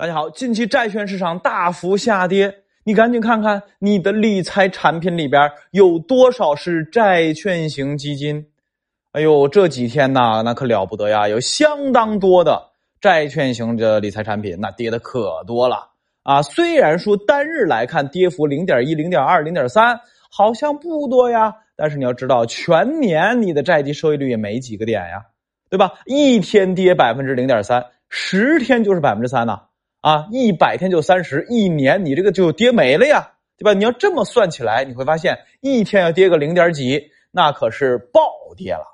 大家好，近期债券市场大幅下跌，你赶紧看看你的理财产品里边有多少是债券型基金。哎呦，这几天呐，那可了不得呀，有相当多的债券型的理财产品，那跌的可多了啊。虽然说单日来看跌幅零点一、零点二、零点三，好像不多呀，但是你要知道，全年你的债基收益率也没几个点呀，对吧？一天跌百分之零点三，十天就是百分之三呐。啊，一百天就三十，一年你这个就跌没了呀，对吧？你要这么算起来，你会发现一天要跌个零点几，那可是暴跌了。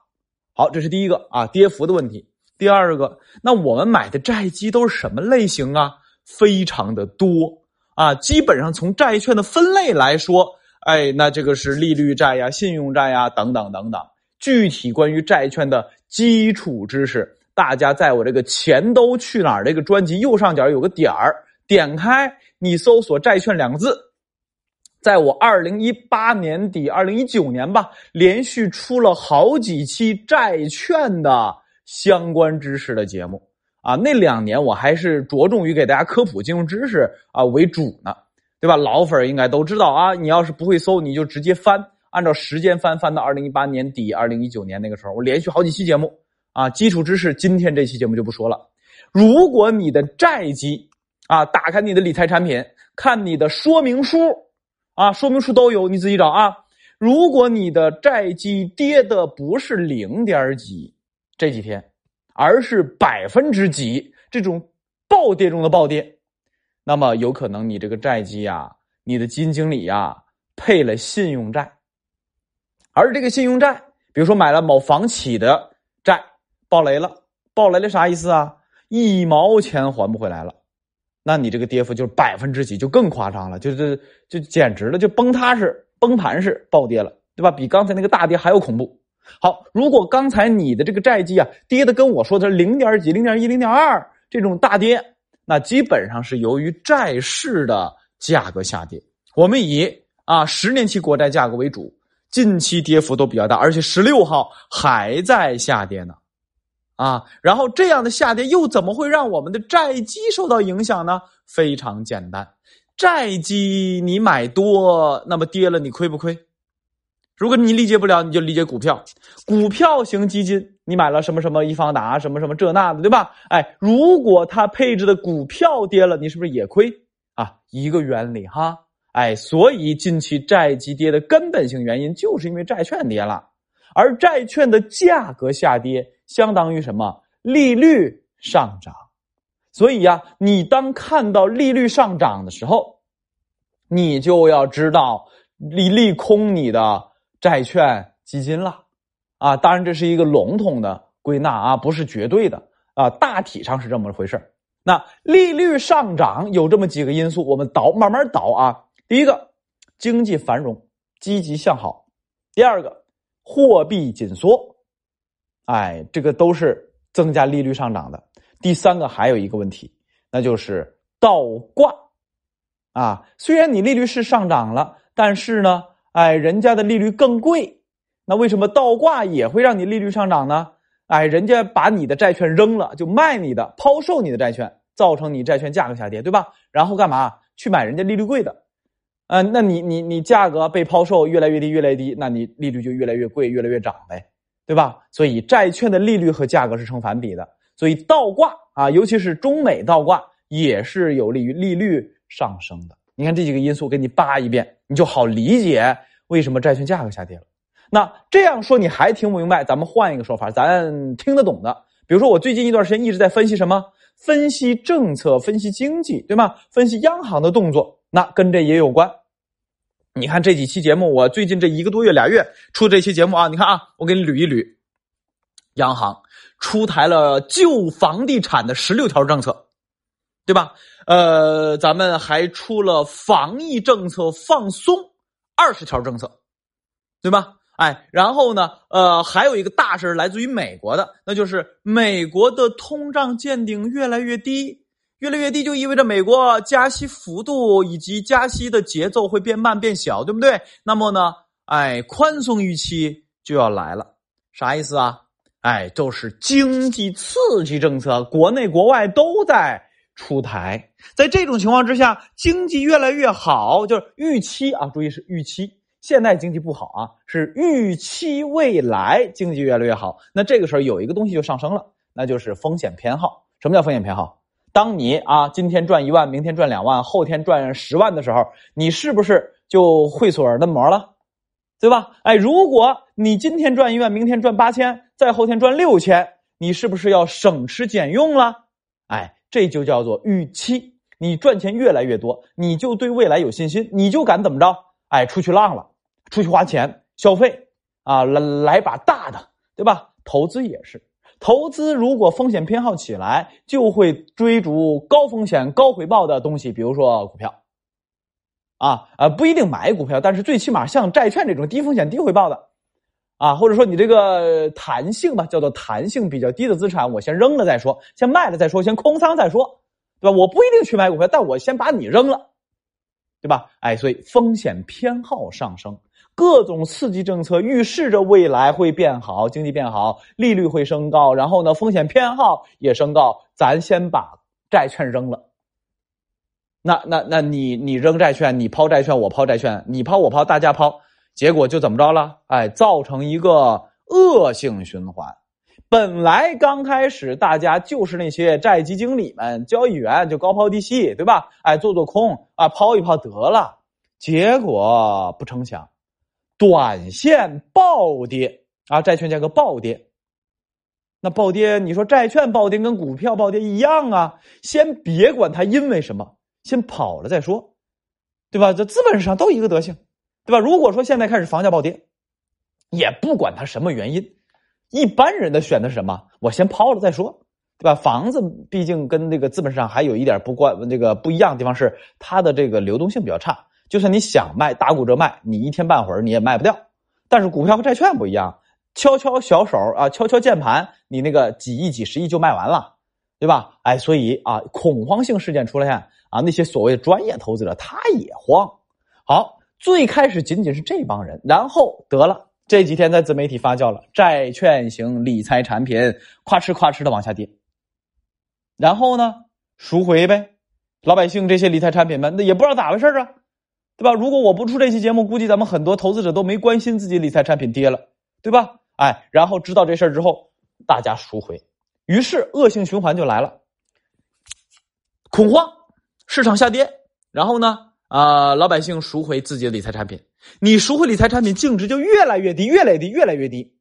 好，这是第一个啊，跌幅的问题。第二个，那我们买的债基都是什么类型啊？非常的多啊，基本上从债券的分类来说，哎，那这个是利率债呀、信用债呀等等等等。具体关于债券的基础知识。大家在我这个钱都去哪儿这个专辑右上角有个点儿，点开你搜索“债券”两个字，在我二零一八年底、二零一九年吧，连续出了好几期债券的相关知识的节目啊。那两年我还是着重于给大家科普金融知识啊为主呢，对吧？老粉应该都知道啊。你要是不会搜，你就直接翻，按照时间翻，翻到二零一八年底、二零一九年那个时候，我连续好几期节目。啊，基础知识，今天这期节目就不说了。如果你的债基啊，打开你的理财产品，看你的说明书啊，说明书都有，你自己找啊。如果你的债基跌的不是零点几这几天，而是百分之几这种暴跌中的暴跌，那么有可能你这个债基呀，你的基金经理呀配了信用债，而这个信用债，比如说买了某房企的。爆雷了，爆雷了啥意思啊？一毛钱还不回来了，那你这个跌幅就是百分之几，就更夸张了，就是就简直了，就崩塌式、崩盘式暴跌了，对吧？比刚才那个大跌还要恐怖。好，如果刚才你的这个债基啊跌的跟我说的零点几、零点一、零点二这种大跌，那基本上是由于债市的价格下跌。我们以啊十年期国债价格为主，近期跌幅都比较大，而且十六号还在下跌呢。啊，然后这样的下跌又怎么会让我们的债基受到影响呢？非常简单，债基你买多，那么跌了你亏不亏？如果你理解不了，你就理解股票，股票型基金你买了什么什么易方达什么什么这那的，对吧？哎，如果它配置的股票跌了，你是不是也亏啊？一个原理哈，哎，所以近期债基跌的根本性原因就是因为债券跌了，而债券的价格下跌。相当于什么？利率上涨，所以呀，你当看到利率上涨的时候，你就要知道利利空你的债券基金了啊！当然，这是一个笼统的归纳啊，不是绝对的啊，大体上是这么回事那利率上涨有这么几个因素，我们倒慢慢倒啊。第一个，经济繁荣，积极向好；第二个，货币紧缩。哎，这个都是增加利率上涨的。第三个还有一个问题，那就是倒挂啊。虽然你利率是上涨了，但是呢，哎，人家的利率更贵，那为什么倒挂也会让你利率上涨呢？哎，人家把你的债券扔了，就卖你的，抛售你的债券，造成你债券价格下跌，对吧？然后干嘛去买人家利率贵的？嗯，那你你你价格被抛售越来越低，越来越低，那你利率就越来越贵，越来越涨呗。对吧？所以债券的利率和价格是成反比的，所以倒挂啊，尤其是中美倒挂也是有利于利率上升的。你看这几个因素，给你扒一遍，你就好理解为什么债券价格下跌了。那这样说你还听不明白？咱们换一个说法，咱听得懂的。比如说，我最近一段时间一直在分析什么？分析政策，分析经济，对吗？分析央行的动作，那跟这也有关。你看这几期节目，我最近这一个多月俩月出这期节目啊，你看啊，我给你捋一捋，央行出台了救房地产的十六条政策，对吧？呃，咱们还出了防疫政策放松二十条政策，对吧？哎，然后呢，呃，还有一个大事来自于美国的，那就是美国的通胀见顶越来越低。越来越低就意味着美国加息幅度以及加息的节奏会变慢变小，对不对？那么呢，哎，宽松预期就要来了，啥意思啊？哎，都是经济刺激政策，国内国外都在出台。在这种情况之下，经济越来越好，就是预期啊，注意是预期。现在经济不好啊，是预期未来经济越来越好。那这个时候有一个东西就上升了，那就是风险偏好。什么叫风险偏好？当你啊今天赚一万，明天赚两万，后天赚十万的时候，你是不是就会所儿嫩模了？对吧？哎，如果你今天赚一万，明天赚八千，再后天赚六千，你是不是要省吃俭用了？哎，这就叫做预期。你赚钱越来越多，你就对未来有信心，你就敢怎么着？哎，出去浪了，出去花钱消费啊，来来把大的，对吧？投资也是，投资如果风险偏好起来，就会追逐高风险高回报的东西，比如说股票。啊啊，不一定买股票，但是最起码像债券这种低风险低回报的，啊，或者说你这个弹性吧，叫做弹性比较低的资产，我先扔了再说，先卖了再说，先空仓再说，对吧？我不一定去买股票，但我先把你扔了，对吧？哎，所以风险偏好上升，各种刺激政策预示着未来会变好，经济变好，利率会升高，然后呢，风险偏好也升高，咱先把债券扔了。那那那你你扔债券，你抛债券，我抛债券，你抛我抛，大家抛，结果就怎么着了？哎，造成一个恶性循环。本来刚开始大家就是那些债基经理们、交易员，就高抛低吸，对吧？哎，做做空啊，抛一抛得了。结果不成想，短线暴跌啊，债券价格暴跌。那暴跌，你说债券暴跌跟股票暴跌一样啊？先别管它因为什么。先跑了再说，对吧？这资本市场都一个德行，对吧？如果说现在开始房价暴跌，也不管它什么原因，一般人的选的是什么？我先抛了再说，对吧？房子毕竟跟这个资本市场还有一点不关，这个不一样的地方是它的这个流动性比较差，就算你想卖，打骨折卖，你一天半会儿你也卖不掉。但是股票和债券不一样，敲敲小手啊，敲敲键盘，你那个几亿、几十亿就卖完了，对吧？哎，所以啊，恐慌性事件出现。啊，那些所谓的专业投资者他也慌。好，最开始仅仅是这帮人，然后得了这几天在自媒体发酵了，债券型理财产品夸哧夸哧的往下跌。然后呢，赎回呗，老百姓这些理财产品们那也不知道咋回事啊，对吧？如果我不出这期节目，估计咱们很多投资者都没关心自己理财产品跌了，对吧？哎，然后知道这事儿之后，大家赎回，于是恶性循环就来了，恐慌。市场下跌，然后呢？啊，老百姓赎回自己的理财产品，你赎回理财产品净值就越来越低，越来越低，越来越低，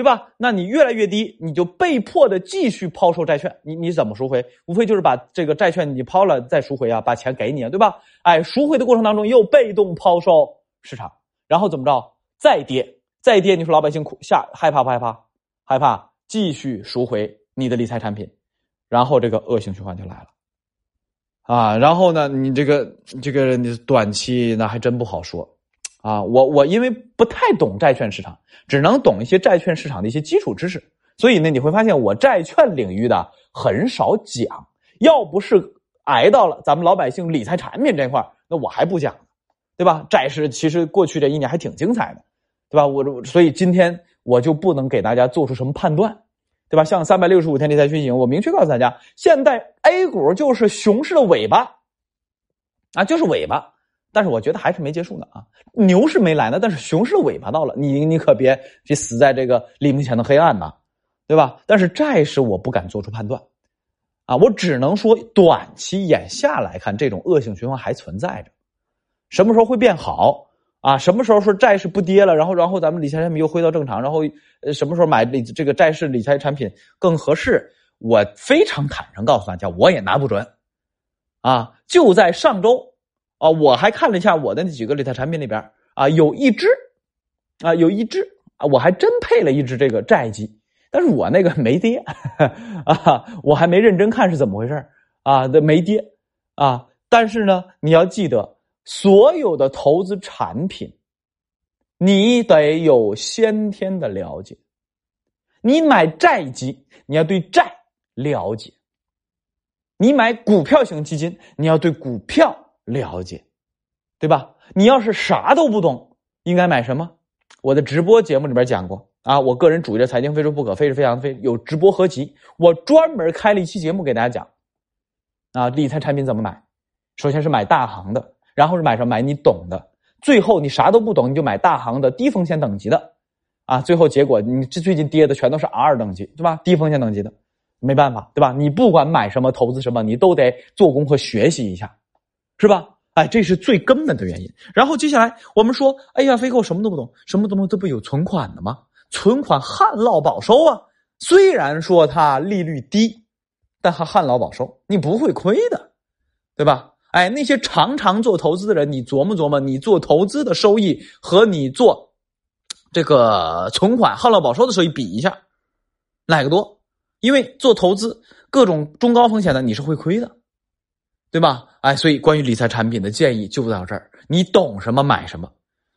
对吧？那你越来越低，你就被迫的继续抛售债券。你你怎么赎回？无非就是把这个债券你抛了再赎回啊，把钱给你啊，对吧？哎，赎回的过程当中又被动抛售市场，然后怎么着？再跌，再跌，你说老百姓苦下害怕不害怕？害怕，继续赎回你的理财产品，然后这个恶性循环就来了。啊，然后呢，你这个这个你短期那还真不好说，啊，我我因为不太懂债券市场，只能懂一些债券市场的一些基础知识，所以呢，你会发现我债券领域的很少讲，要不是挨到了咱们老百姓理财产品这块那我还不讲，对吧？债市其实过去这一年还挺精彩的，对吧？我所以今天我就不能给大家做出什么判断。对吧？像三百六十五天理财运行，我明确告诉大家，现在 A 股就是熊市的尾巴，啊，就是尾巴。但是我觉得还是没结束呢啊，牛市没来呢，但是熊市尾巴到了，你你可别去死在这个黎明前的黑暗呐，对吧？但是债市我不敢做出判断，啊，我只能说短期眼下来看，这种恶性循环还存在着，什么时候会变好？啊，什么时候说债市不跌了，然后然后咱们理财产品又回到正常，然后呃什么时候买理这个债市理财产品更合适？我非常坦诚告诉大家，我也拿不准。啊，就在上周，啊，我还看了一下我的那几个理财产品里边啊，有一只，啊，有一只啊，我还真配了一只这个债基，但是我那个没跌，啊，我还没认真看是怎么回事啊，这没跌，啊，但是呢，你要记得。所有的投资产品，你得有先天的了解。你买债基，你要对债了解；你买股票型基金，你要对股票了解，对吧？你要是啥都不懂，应该买什么？我的直播节目里边讲过啊，我个人主义的财经非说不可，非是非常非有直播合集，我专门开了一期节目给大家讲。啊，理财产品怎么买？首先是买大行的，然后是买什么？买你懂的。最后你啥都不懂，你就买大行的低风险等级的，啊，最后结果你这最近跌的全都是 R 等级，对吧？低风险等级的，没办法，对吧？你不管买什么投资什么，你都得做功课学习一下，是吧？哎，这是最根本的原因。然后接下来我们说，哎呀，飞哥什么都不懂，什么都不懂，这不有存款的吗？存款旱涝保收啊，虽然说它利率低。但还旱涝保收，你不会亏的，对吧？哎，那些常常做投资的人，你琢磨琢磨，你做投资的收益和你做这个存款旱涝保收的收益比一下，哪个多？因为做投资各种中高风险的你是会亏的，对吧？哎，所以关于理财产品的建议就到这儿，你懂什么买什么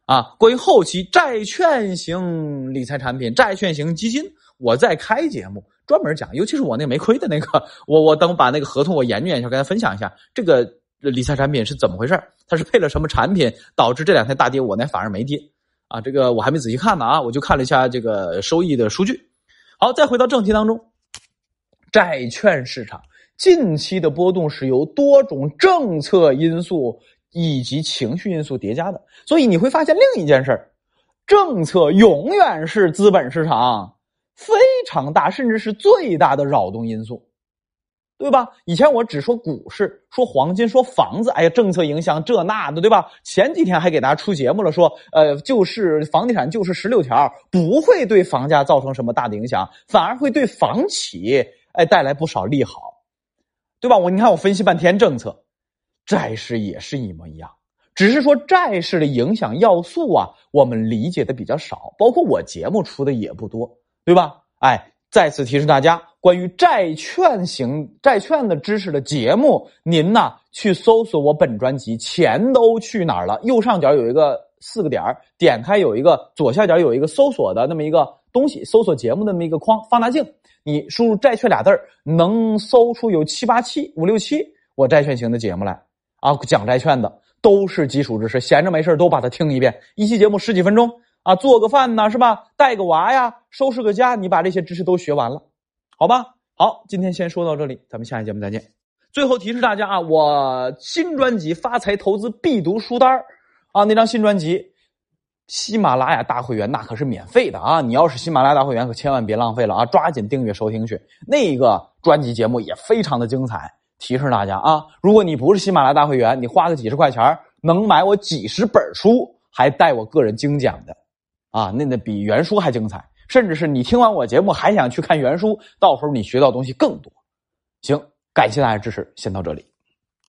啊？关于后期债券型理财产品、债券型基金，我再开节目。专门讲，尤其是我那没亏的那个，我我等把那个合同我研究研究，跟大家分享一下这个理财产品是怎么回事它是配了什么产品导致这两天大跌，我那反而没跌啊？这个我还没仔细看呢啊，我就看了一下这个收益的数据。好，再回到正题当中，债券市场近期的波动是由多种政策因素以及情绪因素叠加的，所以你会发现另一件事儿政策永远是资本市场。非常大，甚至是最大的扰动因素，对吧？以前我只说股市，说黄金，说房子，哎呀，政策影响这那的，对吧？前几天还给大家出节目了，说呃，就是房地产就是十六条，不会对房价造成什么大的影响，反而会对房企哎带来不少利好，对吧？我你看我分析半天政策，债市也是一模一样，只是说债市的影响要素啊，我们理解的比较少，包括我节目出的也不多。对吧？哎，再次提示大家，关于债券型债券的知识的节目，您呢去搜索我本专辑，钱都去哪儿了？右上角有一个四个点点开有一个左下角有一个搜索的那么一个东西，搜索节目的那么一个框放大镜，你输入“债券”俩字儿，能搜出有七八期、五六期我债券型的节目来啊，讲债券的都是基础知识，闲着没事都把它听一遍，一期节目十几分钟。啊，做个饭呢，是吧？带个娃呀，收拾个家，你把这些知识都学完了，好吧？好，今天先说到这里，咱们下期节目再见。最后提示大家啊，我新专辑《发财投资必读书单》啊，那张新专辑，喜马拉雅大会员那可是免费的啊！你要是喜马拉雅大会员，可千万别浪费了啊，抓紧订阅收听去。那个专辑节目也非常的精彩，提示大家啊，如果你不是喜马拉雅大会员，你花个几十块钱能买我几十本书，还带我个人精讲的。啊，那那比原书还精彩，甚至是你听完我节目还想去看原书，到时候你学到东西更多。行，感谢大家支持，先到这里。